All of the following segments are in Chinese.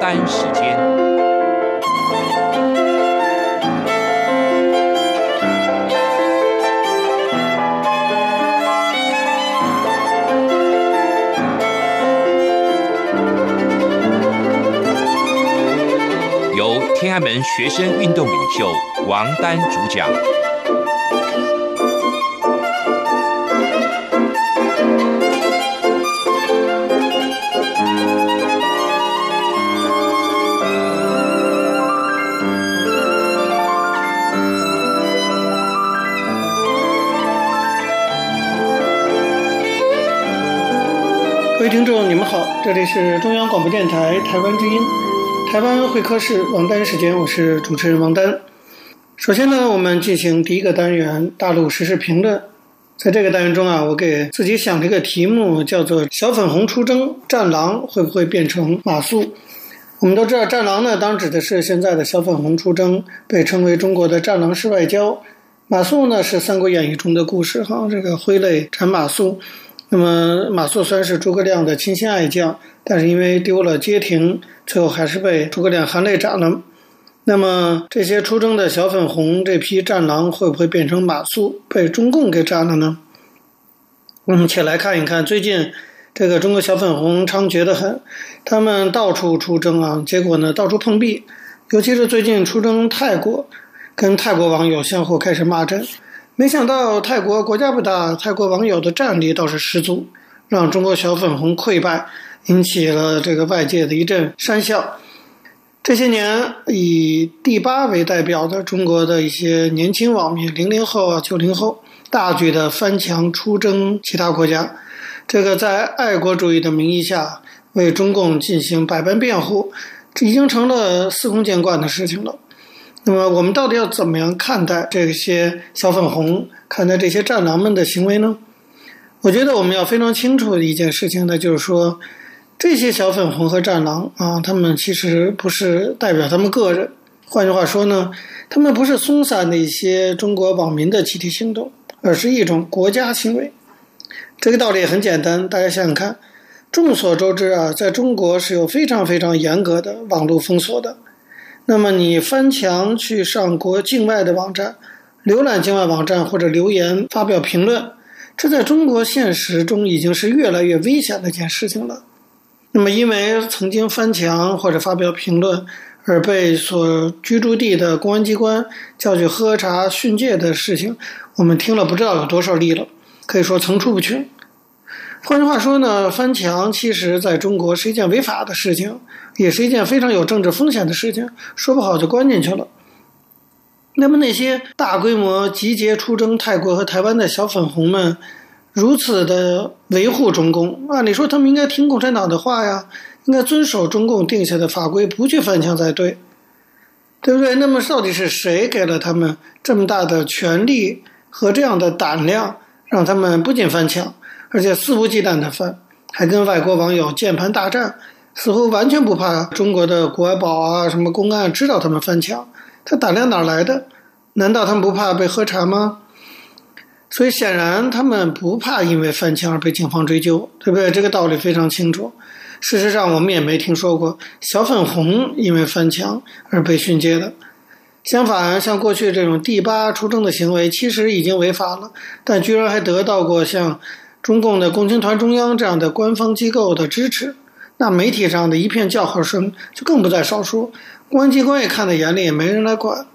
单时间，由天安门学生运动领袖王丹主讲。听众，你们好，这里是中央广播电台台湾之音，台湾会客室王丹时间，我是主持人王丹。首先呢，我们进行第一个单元大陆时事评论。在这个单元中啊，我给自己想了一个题目，叫做“小粉红出征，战狼会不会变成马谡？”我们都知道，战狼呢，当指的是现在的小粉红出征，被称为中国的战狼式外交。马谡呢，是《三国演义》中的故事，哈，这个挥泪斩马谡。那么马谡虽然是诸葛亮的亲信爱将，但是因为丢了街亭，最后还是被诸葛亮含泪斩了。那么这些出征的小粉红这批战狼会不会变成马谡，被中共给斩了呢？我们且来看一看，最近这个中国小粉红猖獗得很，他们到处出征啊，结果呢到处碰壁，尤其是最近出征泰国，跟泰国网友相互开始骂战。没想到泰国国家不大，泰国网友的战力倒是十足，让中国小粉红溃败，引起了这个外界的一阵讪笑。这些年以第八为代表的中国的一些年轻网民，零零后啊、九零后，大举的翻墙出征其他国家，这个在爱国主义的名义下为中共进行百般辩护，这已经成了司空见惯的事情了。那么我们到底要怎么样看待这些小粉红，看待这些战狼们的行为呢？我觉得我们要非常清楚的一件事情呢，就是说，这些小粉红和战狼啊，他们其实不是代表他们个人。换句话说呢，他们不是松散的一些中国网民的集体行动，而是一种国家行为。这个道理很简单，大家想想看，众所周知啊，在中国是有非常非常严格的网络封锁的。那么你翻墙去上国境外的网站，浏览境外网站或者留言发表评论，这在中国现实中已经是越来越危险的一件事情了。那么因为曾经翻墙或者发表评论而被所居住地的公安机关叫去喝茶训诫的事情，我们听了不知道有多少例了，可以说层出不穷。换句话说呢，翻墙其实在中国是一件违法的事情，也是一件非常有政治风险的事情，说不好就关进去了。那么那些大规模集结出征泰国和台湾的小粉红们，如此的维护中共，按理说他们应该听共产党的话呀，应该遵守中共定下的法规，不去翻墙才对，对不对？那么到底是谁给了他们这么大的权力和这样的胆量，让他们不仅翻墙？而且肆无忌惮的翻，还跟外国网友键盘大战，似乎完全不怕中国的国宝啊、什么公安知道他们翻墙，他胆量哪来的？难道他们不怕被喝茶吗？所以显然他们不怕因为翻墙而被警方追究，对不对？这个道理非常清楚。事实上，我们也没听说过小粉红因为翻墙而被训诫的。相反，像过去这种第八出征的行为，其实已经违法了，但居然还得到过像。中共的共青团中央这样的官方机构的支持，那媒体上的一片叫好声就更不在少数。公安机关也看在眼里，也没人来管。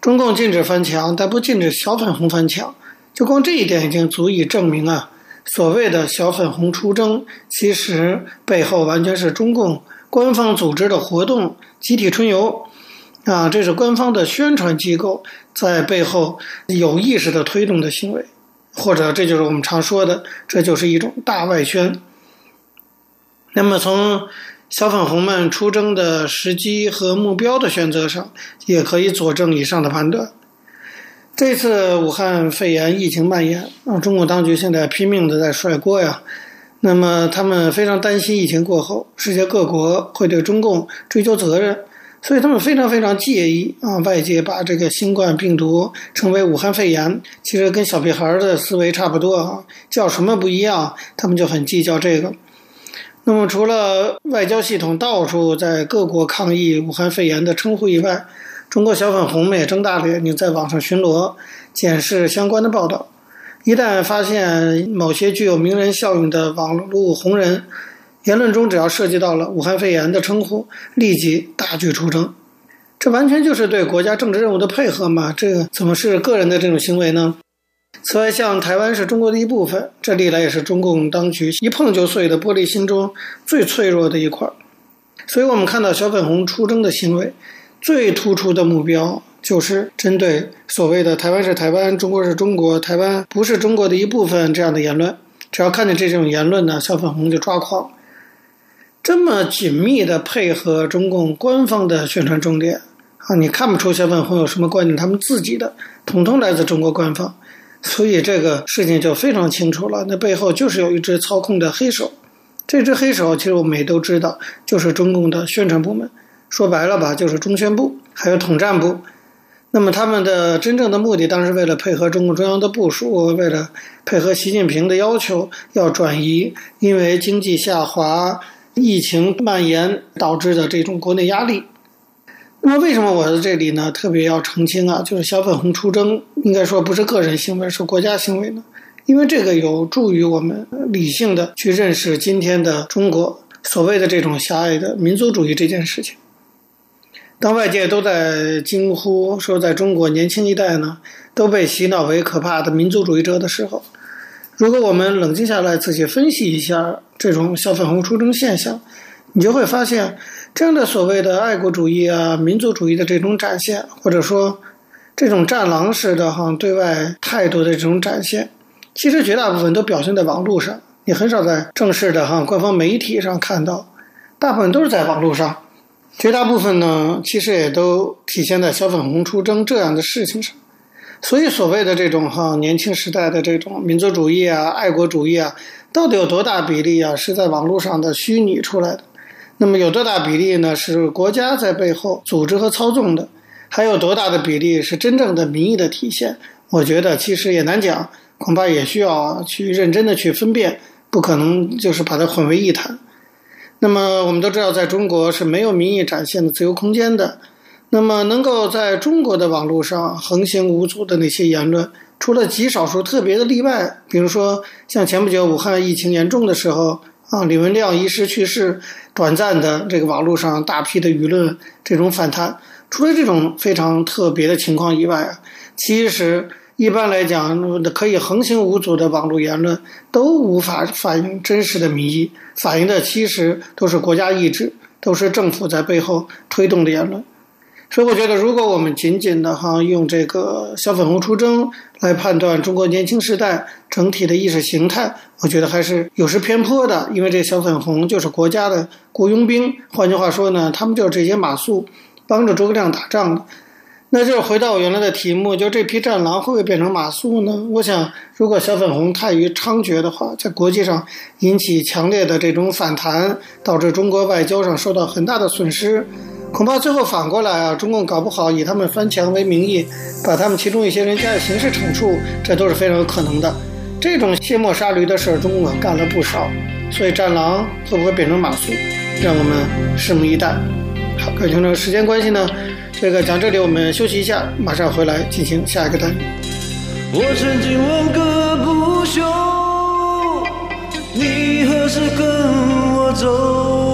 中共禁止翻墙，但不禁止小粉红翻墙，就光这一点已经足以证明啊，所谓的小粉红出征，其实背后完全是中共官方组织的活动，集体春游啊，这是官方的宣传机构在背后有意识的推动的行为。或者，这就是我们常说的，这就是一种大外宣。那么，从小粉红们出征的时机和目标的选择上，也可以佐证以上的判断。这次武汉肺炎疫情蔓延，啊，中国当局现在拼命的在甩锅呀。那么，他们非常担心疫情过后，世界各国会对中共追究责任。所以他们非常非常介意啊，外界把这个新冠病毒称为武汉肺炎，其实跟小屁孩的思维差不多啊，叫什么不一样，他们就很计较这个。那么，除了外交系统到处在各国抗议武汉肺炎的称呼以外，中国小粉红们也睁大了眼睛在网上巡逻，检视相关的报道。一旦发现某些具有名人效应的网络红人言论中只要涉及到了武汉肺炎的称呼，立即大举出征。这完全就是对国家政治任务的配合嘛？这怎么是个人的这种行为呢？此外，像台湾是中国的一部分，这历来也是中共当局一碰就碎的玻璃心中最脆弱的一块。所以，我们看到小粉红出征的行为，最突出的目标就是针对所谓的“台湾是台湾，中国是中国，台湾不是中国的一部分”这样的言论。只要看见这种言论呢，小粉红就抓狂。这么紧密的配合中共官方的宣传重点啊，你看不出小粉红有什么观点，他们自己的统统来自中国官方。所以这个事情就非常清楚了，那背后就是有一只操控的黑手。这只黑手其实我们也都知道，就是中共的宣传部门。说白了吧，就是中宣部还有统战部。那么他们的真正的目的，当然是为了配合中共中央的部署，为了配合习近平的要求，要转移因为经济下滑、疫情蔓延导致的这种国内压力。那么为什么我在这里呢？特别要澄清啊，就是小粉红出征，应该说不是个人行为，是国家行为呢？因为这个有助于我们理性的去认识今天的中国所谓的这种狭隘的民族主义这件事情。当外界都在惊呼说，在中国年轻一代呢都被洗脑为可怕的民族主义者的时候，如果我们冷静下来仔细分析一下这种小粉红出征现象，你就会发现。这样的所谓的爱国主义啊、民族主义的这种展现，或者说这种战狼式的哈对外态度的这种展现，其实绝大部分都表现在网络上，你很少在正式的哈官方媒体上看到，大部分都是在网络上。绝大部分呢，其实也都体现在小粉红出征这样的事情上。所以，所谓的这种哈年轻时代的这种民族主义啊、爱国主义啊，到底有多大比例啊，是在网络上的虚拟出来的？那么有多大比例呢？是国家在背后组织和操纵的？还有多大的比例是真正的民意的体现？我觉得其实也难讲，恐怕也需要去认真的去分辨，不可能就是把它混为一谈。那么我们都知道，在中国是没有民意展现的自由空间的。那么能够在中国的网络上横行无阻的那些言论，除了极少数特别的例外，比如说像前不久武汉疫情严重的时候。啊，李文亮医师去世，短暂的这个网络上大批的舆论这种反弹，除了这种非常特别的情况以外，其实一般来讲，可以横行无阻的网络言论都无法反映真实的民意，反映的其实都是国家意志，都是政府在背后推动的言论。所以我觉得，如果我们仅仅的哈用这个小粉红出征来判断中国年轻时代整体的意识形态，我觉得还是有失偏颇的。因为这小粉红就是国家的雇佣兵，换句话说呢，他们就是这些马谡帮着诸葛亮打仗的。那就是回到我原来的题目，就这批战狼会不会变成马谡呢？我想，如果小粉红太于猖獗的话，在国际上引起强烈的这种反弹，导致中国外交上受到很大的损失。恐怕最后反过来啊，中共搞不好以他们翻墙为名义，把他们其中一些人加以刑事惩处，这都是非常有可能的。这种卸磨杀驴的事儿，中共干了不少。所以战狼会不会变成马謖，让我们拭目以待。好，各位听众，时间关系呢，这个讲这里我们休息一下，马上回来进行下一个单。我曾经问个不休，你何时跟我走？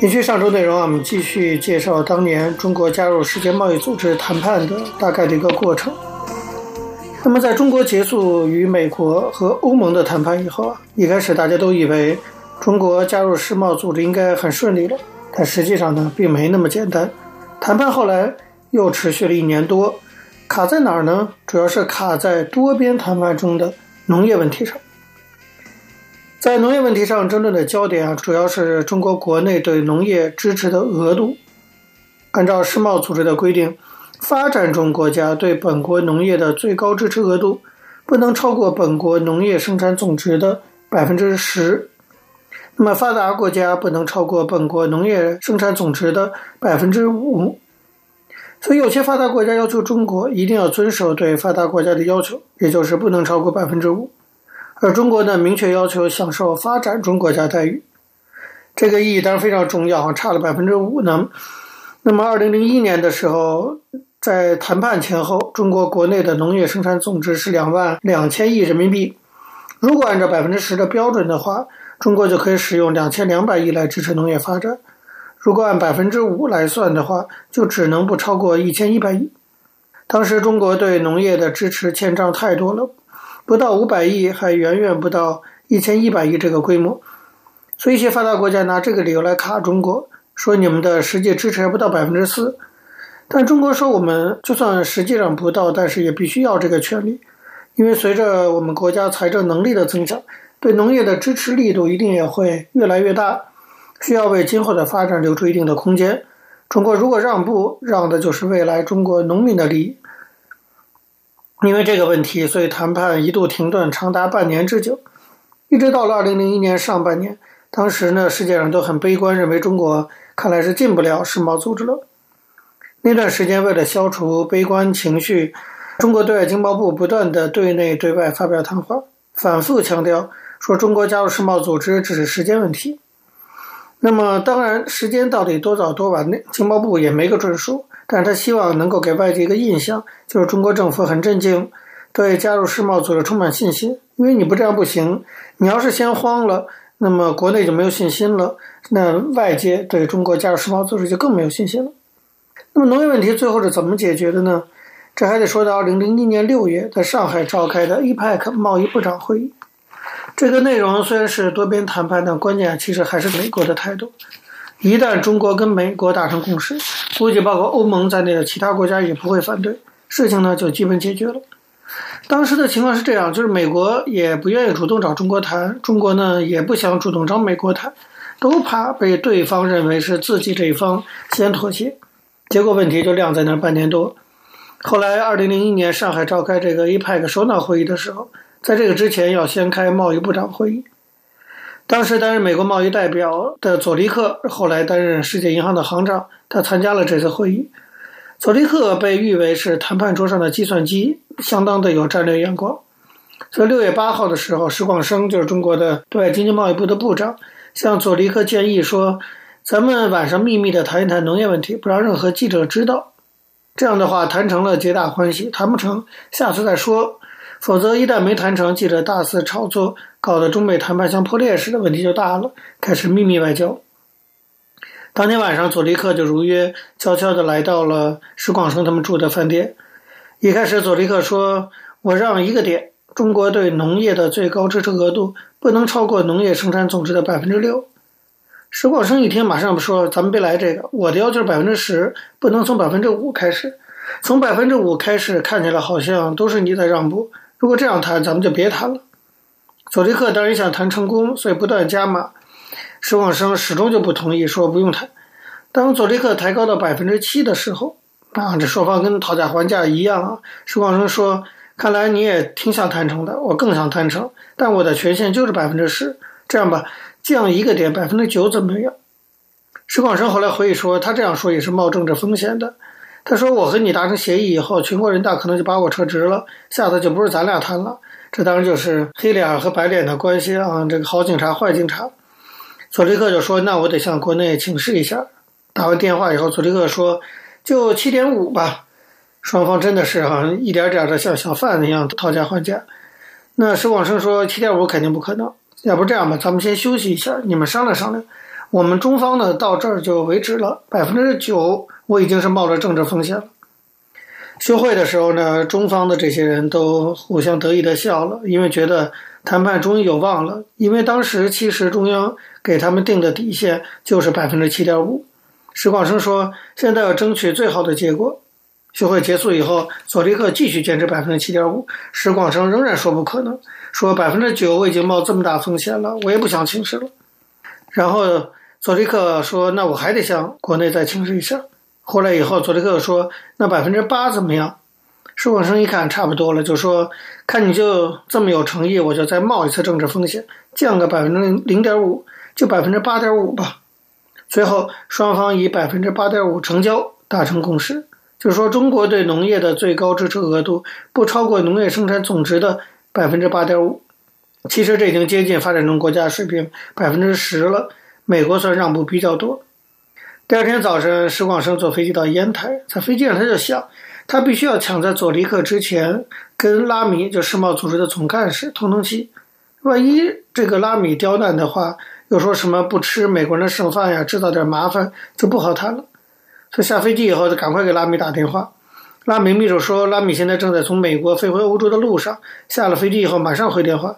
延续上周内容啊，我们继续介绍当年中国加入世界贸易组织谈判的大概的一个过程。那么，在中国结束与美国和欧盟的谈判以后啊，一开始大家都以为中国加入世贸组织应该很顺利了，但实际上呢，并没那么简单。谈判后来又持续了一年多，卡在哪儿呢？主要是卡在多边谈判中的农业问题上。在农业问题上争论的焦点啊，主要是中国国内对农业支持的额度。按照世贸组织的规定，发展中国家对本国农业的最高支持额度不能超过本国农业生产总值的百分之十。那么发达国家不能超过本国农业生产总值的百分之五。所以有些发达国家要求中国一定要遵守对发达国家的要求，也就是不能超过百分之五。而中国呢，明确要求享受发展中国家待遇，这个意义当然非常重要，差了百分之五呢。那么，二零零一年的时候，在谈判前后，中国国内的农业生产总值是两万两千亿人民币。如果按照百分之十的标准的话，中国就可以使用两千两百亿来支持农业发展。如果按百分之五来算的话，就只能不超过一千一百亿。当时中国对农业的支持欠账太多了。不到五百亿，还远远不到一千一百亿这个规模，所以一些发达国家拿这个理由来卡中国，说你们的实际支持还不到百分之四。但中国说，我们就算实际上不到，但是也必须要这个权利，因为随着我们国家财政能力的增强，对农业的支持力度一定也会越来越大，需要为今后的发展留出一定的空间。中国如果让步，让的就是未来中国农民的利益。因为这个问题，所以谈判一度停顿长达半年之久，一直到了二零零一年上半年。当时呢，世界上都很悲观，认为中国看来是进不了世贸组织了。那段时间，为了消除悲观情绪，中国对外经贸部不断的对内对外发表谈话，反复强调说中国加入世贸组织只是时间问题。那么，当然，时间到底多早多晚，那经贸部也没个准数。但是他希望能够给外界一个印象，就是中国政府很震惊，对加入世贸组织充满信心。因为你不这样不行，你要是先慌了，那么国内就没有信心了，那外界对中国加入世贸组织就更没有信心了。那么农业问题最后是怎么解决的呢？这还得说到二零零一年六月在上海召开的 APEC 贸易部长会议。这个内容虽然是多边谈判，但关键其实还是美国的态度。一旦中国跟美国达成共识，估计包括欧盟在内的其他国家也不会反对，事情呢就基本解决了。当时的情况是这样，就是美国也不愿意主动找中国谈，中国呢也不想主动找美国谈，都怕被对方认为是自己这一方先妥协，结果问题就晾在那儿半年多。后来，二零零一年上海召开这个 APEC 首脑会议的时候，在这个之前要先开贸易部长会议。当时担任美国贸易代表的佐利克，后来担任世界银行的行长，他参加了这次会议。佐利克被誉为是谈判桌上的计算机，相当的有战略眼光。所以六月八号的时候，石广生就是中国的对外经济贸易部的部长，向佐利克建议说：“咱们晚上秘密的谈一谈农业问题，不让任何记者知道。这样的话，谈成了皆大欢喜；谈不成，下次再说。”否则，一旦没谈成，记者大肆炒作，搞得中美谈判像破裂似的，问题就大了。开始秘密外交。当天晚上，佐利克就如约悄悄地来到了石广生他们住的饭店。一开始，佐利克说：“我让一个点，中国对农业的最高支持额度不能超过农业生产总值的百分之六。”石广生一听，马上说：“咱们别来这个，我的要求百分之十，不能从百分之五开始。从百分之五开始，看起来好像都是你在让步。”如果这样谈，咱们就别谈了。佐利克当然想谈成功，所以不断加码。石广生始终就不同意，说不用谈。当佐利克抬高到百分之七的时候，啊，这双方跟讨价还价一样啊。石广生说：“看来你也挺想谈成的，我更想谈成，但我的权限就是百分之十。这样吧，降一个点，百分之九怎么样？”石广生后来回忆说：“他这样说也是冒政治风险的。”他说：“我和你达成协议以后，全国人大可能就把我撤职了，下次就不是咱俩谈了。这当然就是黑脸和白脸的关系啊，这个好警察、坏警察。”佐利克就说：“那我得向国内请示一下，打完电话以后，佐利克说：“就七点五吧。”双方真的是好像一点点的像小贩一样讨价还价。那石广生说：“七点五肯定不可能，要不这样吧，咱们先休息一下，你们商量商量。我们中方呢，到这儿就为止了。百分之九，我已经是冒着政治风险了。”休会的时候呢，中方的这些人都互相得意的笑了，因为觉得谈判终于有望了。因为当时其实中央给他们定的底线就是百分之七点五。石广生说：“现在要争取最好的结果。”休会结束以后，佐利克继续坚持百分之七点五，石广生仍然说不可能，说百分之九我已经冒这么大风险了，我也不想请示了。然后佐利克说：“那我还得向国内再请示一下。”回来以后，佐利克说：“那百分之八怎么样？”石广生一看差不多了，就说：“看你就这么有诚意，我就再冒一次政治风险，降个百分之零点五，就百分之八点五吧。”最后，双方以百分之八点五成交，达成共识，就是说中国对农业的最高支持额度不超过农业生产总值的百分之八点五。其实这已经接近发展中国家水平百分之十了，美国算让步比较多。第二天早晨，石广生坐飞机到烟台，在飞机上他就想，他必须要抢在佐利克之前跟拉米就世贸组织的总干事通通气，万一这个拉米刁难的话。又说什么不吃美国人的剩饭呀，制造点麻烦就不好谈了。所以下飞机以后就赶快给拉米打电话。拉米秘书说，拉米现在正在从美国飞回欧洲的路上，下了飞机以后马上回电话。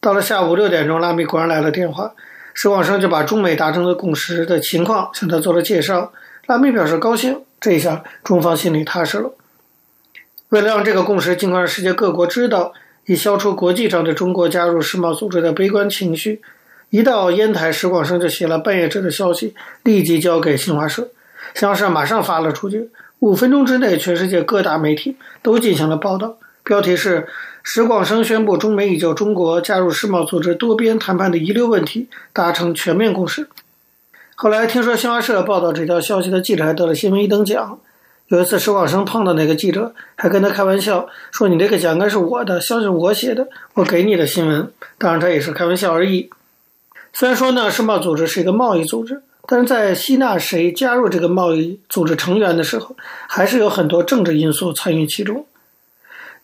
到了下午六点钟，拉米果然来了电话，石广生就把中美达成的共识的情况向他做了介绍。拉米表示高兴，这一下中方心里踏实了。为了让这个共识尽快让世界各国知道，以消除国际上对中国加入世贸组织的悲观情绪。一到烟台，石广生就写了半页纸的消息，立即交给新华社。新华社马上发了出去，五分钟之内，全世界各大媒体都进行了报道。标题是：石广生宣布，中美已就中国加入世贸组织多边谈判的遗留问题达成全面共识。后来听说新华社报道这条消息的记者还得了新闻一等奖。有一次，石广生碰到那个记者，还跟他开玩笑说：“你这个奖应该是我的，消息我写的，我给你的新闻。”当然，他也是开玩笑而已。虽然说呢，世贸组织是一个贸易组织，但是在吸纳谁加入这个贸易组织成员的时候，还是有很多政治因素参与其中。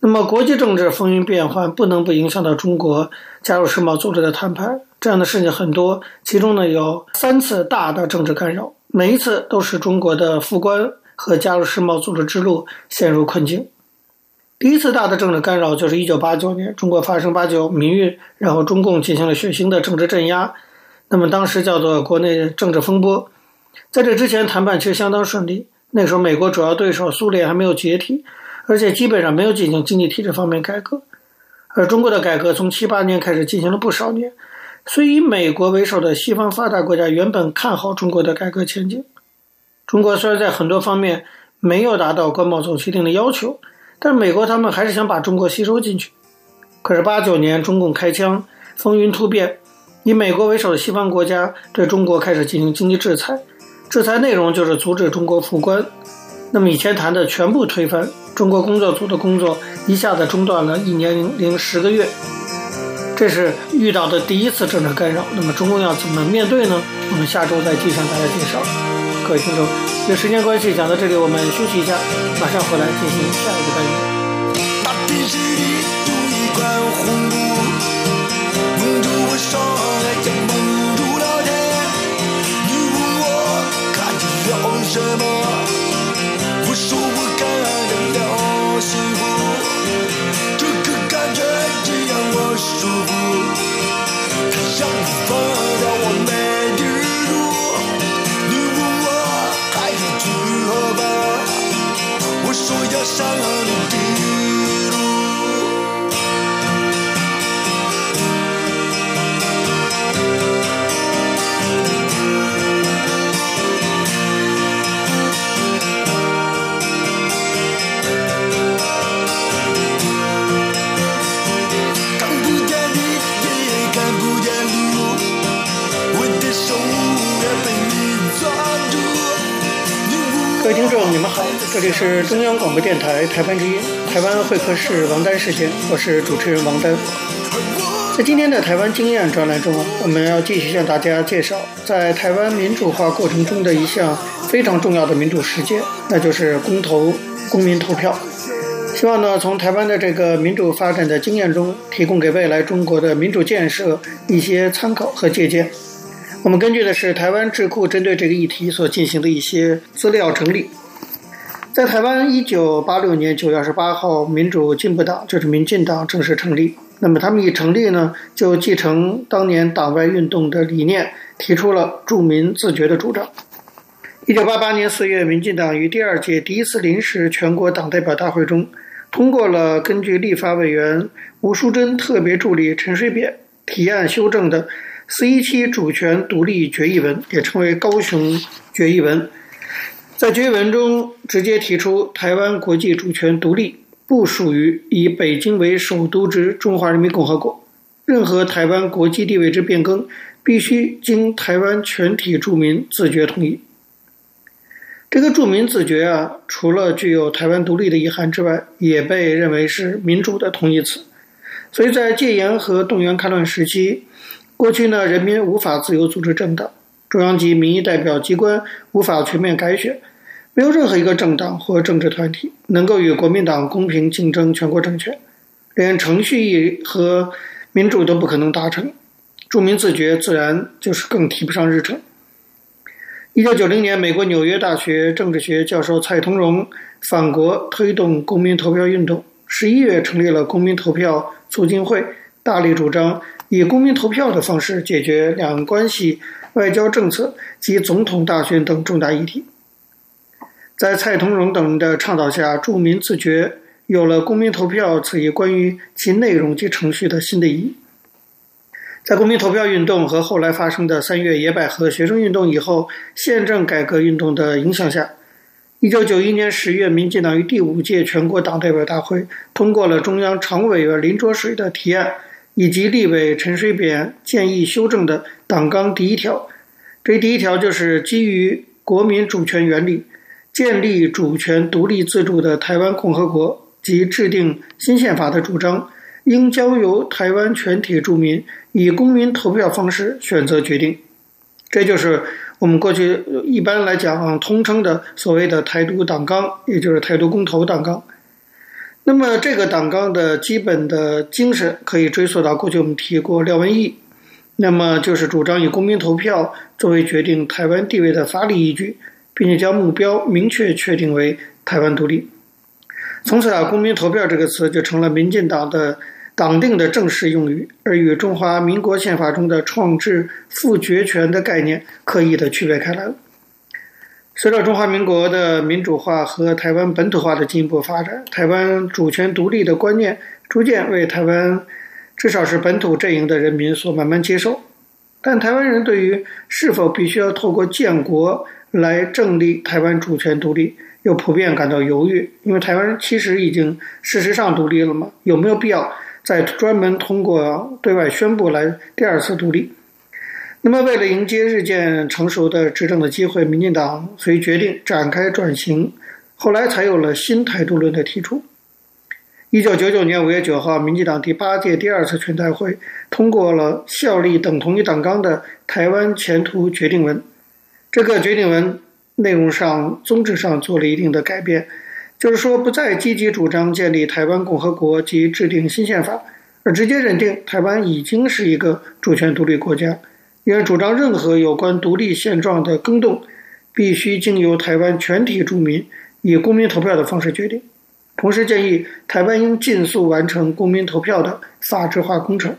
那么，国际政治风云变幻，不能不影响到中国加入世贸组织的谈判。这样的事情很多，其中呢有三次大的政治干扰，每一次都使中国的复关和加入世贸组织之路陷入困境。第一次大的政治干扰就是一九八九年，中国发生八九民运，然后中共进行了血腥的政治镇压，那么当时叫做国内政治风波。在这之前，谈判其实相当顺利。那时候，美国主要对手苏联还没有解体，而且基本上没有进行经济体制方面改革，而中国的改革从七八年开始进行了不少年，所以以美国为首的西方发达国家原本看好中国的改革前景。中国虽然在很多方面没有达到关贸总协定的要求。但美国他们还是想把中国吸收进去，可是八九年中共开枪，风云突变，以美国为首的西方国家对中国开始进行经济制裁，制裁内容就是阻止中国复关，那么以前谈的全部推翻，中国工作组的工作一下子中断了一年零十个月，这是遇到的第一次政治干扰。那么中共要怎么面对呢？我们下周再继续向大家介绍。各位听众，因时间关系，讲到这里，我们休息一下，马上回来进行下一个单元。放掉我没你的你问我还你如何吧。我说要上你的听众你们好这里是中央广播电台台湾之音，台湾会客室王丹时间，我是主持人王丹。在今天的台湾经验专栏中，我们要继续向大家介绍在台湾民主化过程中的一项非常重要的民主实践，那就是公投、公民投票。希望呢，从台湾的这个民主发展的经验中，提供给未来中国的民主建设一些参考和借鉴。我们根据的是台湾智库针对这个议题所进行的一些资料整理。在台湾，一九八六年九月二十八号，民主进步党就是民进党正式成立。那么他们一成立呢，就继承当年党外运动的理念，提出了住民自觉的主张。一九八八年四月，民进党于第二届第一次临时全国党代表大会中，通过了根据立法委员吴淑珍特别助理陈水扁提案修正的四一七主权独立决议文，也称为高雄决议文。在决议文中，直接提出台湾国际主权独立不属于以北京为首都之中华人民共和国，任何台湾国际地位之变更，必须经台湾全体住民自觉同意。这个住民自觉啊，除了具有台湾独立的意涵之外，也被认为是民主的同义词。所以在戒严和动员戡乱时期，过去呢，人民无法自由组织政党，中央级民意代表机关无法全面改选。没有任何一个政党或政治团体能够与国民党公平竞争全国政权，连程序和民主都不可能达成，住民自觉自然就是更提不上日程。一九九零年，美国纽约大学政治学教授蔡同荣返国推动公民投票运动，十一月成立了公民投票促进会，大力主张以公民投票的方式解决两岸关系、外交政策及总统大选等重大议题。在蔡同荣等人的倡导下，著名自觉有了公民投票此一关于其内容及程序的新的意义。在公民投票运动和后来发生的三月野百合学生运动以后，宪政改革运动的影响下，一九九一年十月，民进党于第五届全国党代表大会通过了中央常务委员林卓水的提案，以及立委陈水扁建议修正的党纲第一条。这第一条就是基于国民主权原理。建立主权独立自主的台湾共和国及制定新宪法的主张，应交由台湾全体住民以公民投票方式选择决定。这就是我们过去一般来讲通称的所谓的台独党纲，也就是台独公投党纲。那么，这个党纲的基本的精神可以追溯到过去我们提过廖文毅，那么就是主张以公民投票作为决定台湾地位的法理依据。并且将目标明确确定为台湾独立，从此啊，公民投票这个词就成了民进党的党定的正式用语，而与中华民国宪法中的创制复决权的概念刻意的区别开来了。随着中华民国的民主化和台湾本土化的进一步发展，台湾主权独立的观念逐渐为台湾至少是本土阵营的人民所慢慢接受，但台湾人对于是否必须要透过建国来正立台湾主权独立，又普遍感到犹豫，因为台湾其实已经事实上独立了嘛，有没有必要再专门通过对外宣布来第二次独立？那么，为了迎接日渐成熟的执政的机会，民进党遂决定展开转型，后来才有了新台独论的提出。一九九九年五月九号，民进党第八届第二次全代会通过了效力等同于党纲的《台湾前途决定文》。这个决定文内容上、宗旨上做了一定的改变，就是说不再积极主张建立台湾共和国及制定新宪法，而直接认定台湾已经是一个主权独立国家，也主张任何有关独立现状的更动，必须经由台湾全体住民以公民投票的方式决定。同时建议台湾应尽速完成公民投票的法制化工程。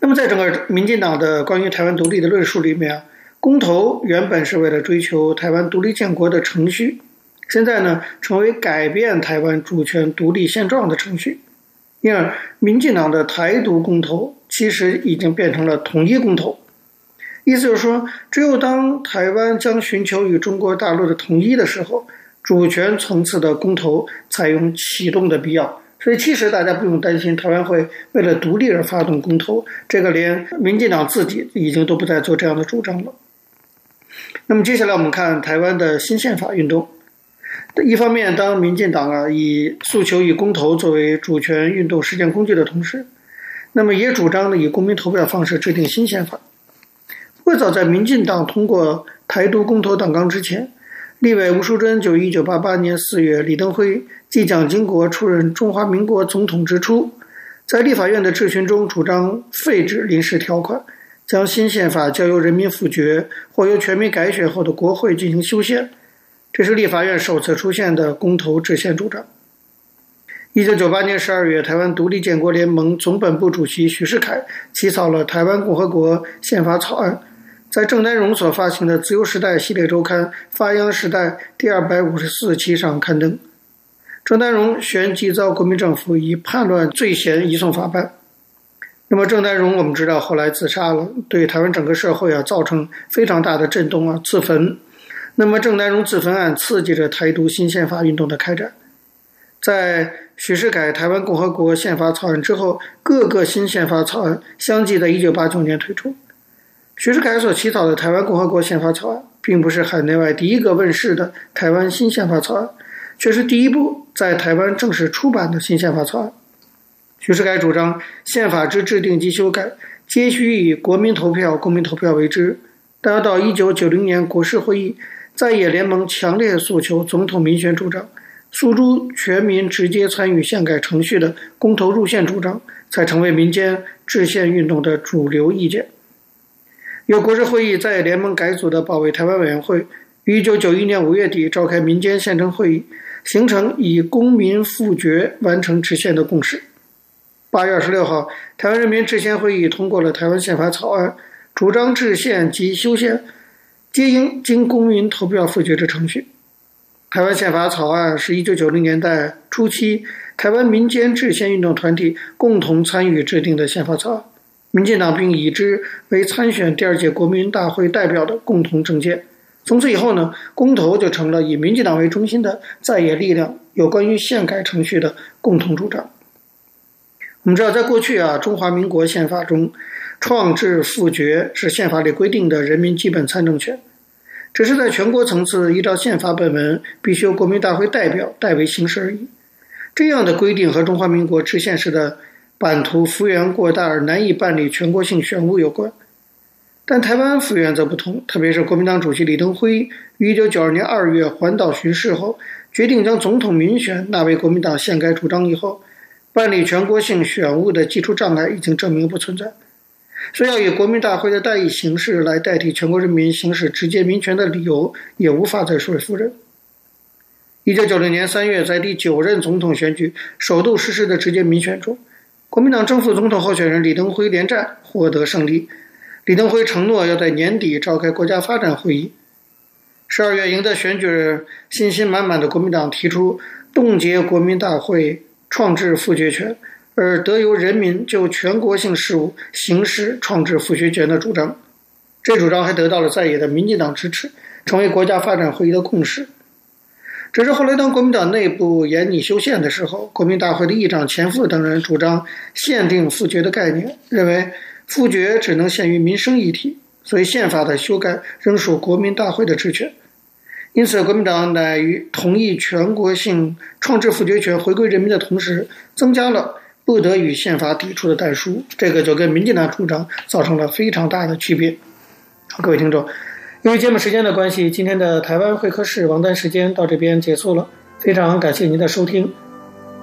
那么，在整个民进党的关于台湾独立的论述里面啊。公投原本是为了追求台湾独立建国的程序，现在呢，成为改变台湾主权独立现状的程序。因而，民进党的台独公投其实已经变成了统一公投，意思就是说，只有当台湾将寻求与中国大陆的统一的时候，主权层次的公投采用启动的必要。所以，其实大家不用担心台湾会为了独立而发动公投，这个连民进党自己已经都不再做这样的主张了。那么接下来我们看台湾的新宪法运动。一方面，当民进党啊以诉求以公投作为主权运动实践工具的同时，那么也主张呢以公民投票方式制定新宪法。不过早在民进党通过台独公投党纲之前，立委吴淑珍就一九八八年四月李登辉继蒋经国出任中华民国总统之初，在立法院的质询中主张废止临时条款，将新宪法交由人民复决或由全民改选后的国会进行修宪。这是立法院首次出现的公投制宪主张。一九九八年十二月，台湾独立建国联盟总本部主席许世凯起草了《台湾共和国宪法草案》，在郑丹荣所发行的《自由时代》系列周刊《发扬时代》第二百五十四期上刊登。郑丹荣旋即遭国民政府以叛乱罪嫌移送法办。那么郑丹荣我们知道后来自杀了，对台湾整个社会啊造成非常大的震动啊，自焚。那么郑丹荣自焚案刺激着台独新宪法运动的开展，在许世凯《台湾共和国宪法草案》之后，各个新宪法草案相继在1989年推出。许世凯所起草的《台湾共和国宪法草案》，并不是海内外第一个问世的台湾新宪法草案，却是第一部在台湾正式出版的新宪法草案。许世凯主张，宪法之制定及修改，皆须以国民投票、公民投票为之。但要到1990年国是会议，在野联盟强烈诉求总统民选主张。诉诸全民直接参与宪改程序的公投入宪主张，才成为民间制宪运动的主流意见。由国事会议在联盟改组的保卫台湾委员会，于一九九一年五月底召开民间宪政会议，形成以公民复决完成制宪的共识。八月二十六号，台湾人民制宪会议通过了台湾宪法草案，主张制宪及修宪皆应经公民投票复决之程序。台湾宪法草案是一九九零年代初期台湾民间制宪运动团体共同参与制定的宪法草案，民进党并以之为参选第二届国民大会代表的共同政见。从此以后呢，公投就成了以民进党为中心的在野力量有关于宪改程序的共同主张。我们知道，在过去啊，中华民国宪法中，创制复决是宪法里规定的人民基本参政权。只是在全国层次，依照宪法本文，必须由国民大会代表代为行使而已。这样的规定和中华民国制宪时的版图幅员过大而难以办理全国性选务有关。但台湾幅员则不同，特别是国民党主席李登辉于一九九二年二月环岛巡视后，决定将总统民选纳为国民党宪改主张以后，办理全国性选务的基础障碍已经证明不存在。所以要以国民大会的代议形式来代替全国人民行使直接民权的理由，也无法再说服人。一九九零年三月，在第九任总统选举首度实施的直接民选中，国民党正副总统候选人李登辉连战获得胜利。李登辉承诺要在年底召开国家发展会议。十二月赢得选举，信心满满的国民党提出冻结国民大会创制复决权。而得由人民就全国性事务行使创制复决权的主张，这主张还得到了在野的民进党支持，成为国家发展会议的共识。只是后来当国民党内部严拟修宪的时候，国民大会的议长钱复等人主张限定复决的概念，认为复决只能限于民生议题，所以宪法的修改仍属国民大会的职权。因此，国民党乃于同意全国性创制复决权回归人民的同时，增加了。不得与宪法抵触的代书，这个就跟民进党主张造成了非常大的区别。好，各位听众，因为节目时间的关系，今天的台湾会客室王丹时间到这边结束了。非常感谢您的收听。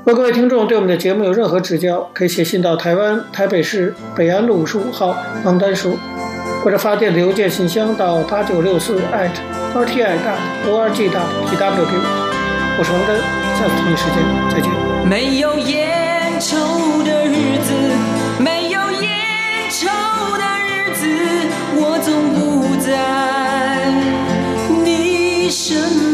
如果各位听众对我们的节目有任何指教，可以写信到台湾台北市北安路五十五号王丹书，或者发电子邮件信箱到八九六四 at rti dot org dot tw 给我。我是王丹，下次同一时间再见。没有烟。抽的日子，没有烟抽的日子，我总不在你身边，